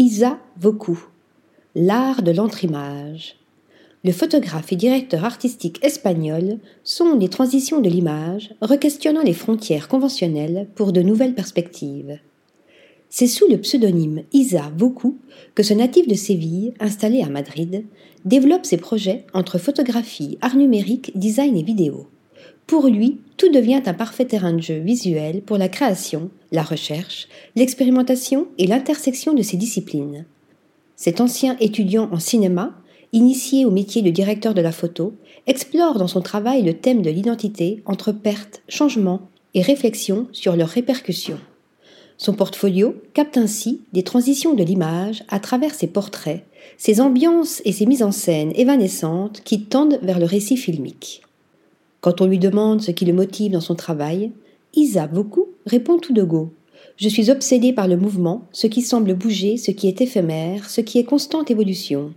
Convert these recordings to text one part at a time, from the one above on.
Isa Voku, l'art de l'entre-image. Le photographe et directeur artistique espagnol sonde les transitions de l'image, requestionnant les frontières conventionnelles pour de nouvelles perspectives. C'est sous le pseudonyme Isa Voku que ce natif de Séville, installé à Madrid, développe ses projets entre photographie, art numérique, design et vidéo. Pour lui, tout devient un parfait terrain de jeu visuel pour la création, la recherche, l'expérimentation et l'intersection de ces disciplines. Cet ancien étudiant en cinéma, initié au métier de directeur de la photo, explore dans son travail le thème de l'identité entre perte, changement et réflexion sur leurs répercussions. Son portfolio capte ainsi des transitions de l'image à travers ses portraits, ses ambiances et ses mises en scène évanescentes qui tendent vers le récit filmique. Quand on lui demande ce qui le motive dans son travail, Isa beaucoup répond tout de go. Je suis obsédé par le mouvement, ce qui semble bouger, ce qui est éphémère, ce qui est constante évolution.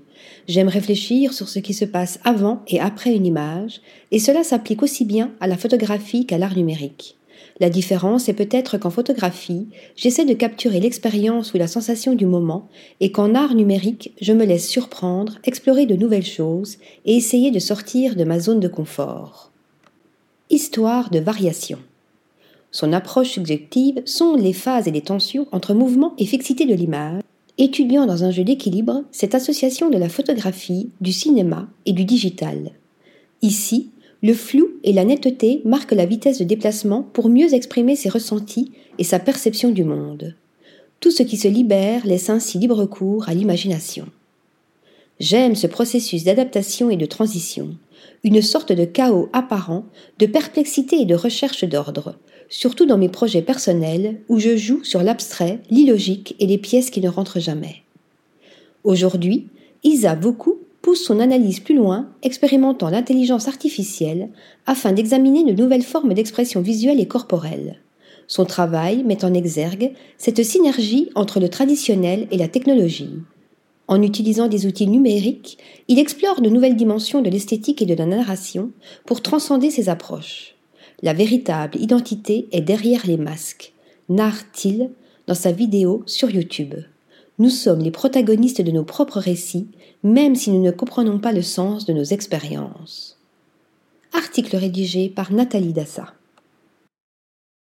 J'aime réfléchir sur ce qui se passe avant et après une image, et cela s'applique aussi bien à la photographie qu'à l'art numérique. La différence est peut-être qu'en photographie, j'essaie de capturer l'expérience ou la sensation du moment, et qu'en art numérique, je me laisse surprendre, explorer de nouvelles choses et essayer de sortir de ma zone de confort. Histoire de variation. Son approche subjective sont les phases et les tensions entre mouvement et fixité de l'image, étudiant dans un jeu d'équilibre cette association de la photographie, du cinéma et du digital. Ici, le flou et la netteté marquent la vitesse de déplacement pour mieux exprimer ses ressentis et sa perception du monde. Tout ce qui se libère laisse ainsi libre cours à l'imagination. J'aime ce processus d'adaptation et de transition, une sorte de chaos apparent, de perplexité et de recherche d'ordre, surtout dans mes projets personnels où je joue sur l'abstrait, l'illogique et les pièces qui ne rentrent jamais. Aujourd'hui, Isa beaucoup pousse son analyse plus loin, expérimentant l'intelligence artificielle afin d'examiner de nouvelles formes d'expression visuelle et corporelle. Son travail met en exergue cette synergie entre le traditionnel et la technologie, en utilisant des outils numériques, il explore de nouvelles dimensions de l'esthétique et de la narration pour transcender ses approches. La véritable identité est derrière les masques, narre-t-il dans sa vidéo sur YouTube. Nous sommes les protagonistes de nos propres récits, même si nous ne comprenons pas le sens de nos expériences. Article rédigé par Nathalie Dassa.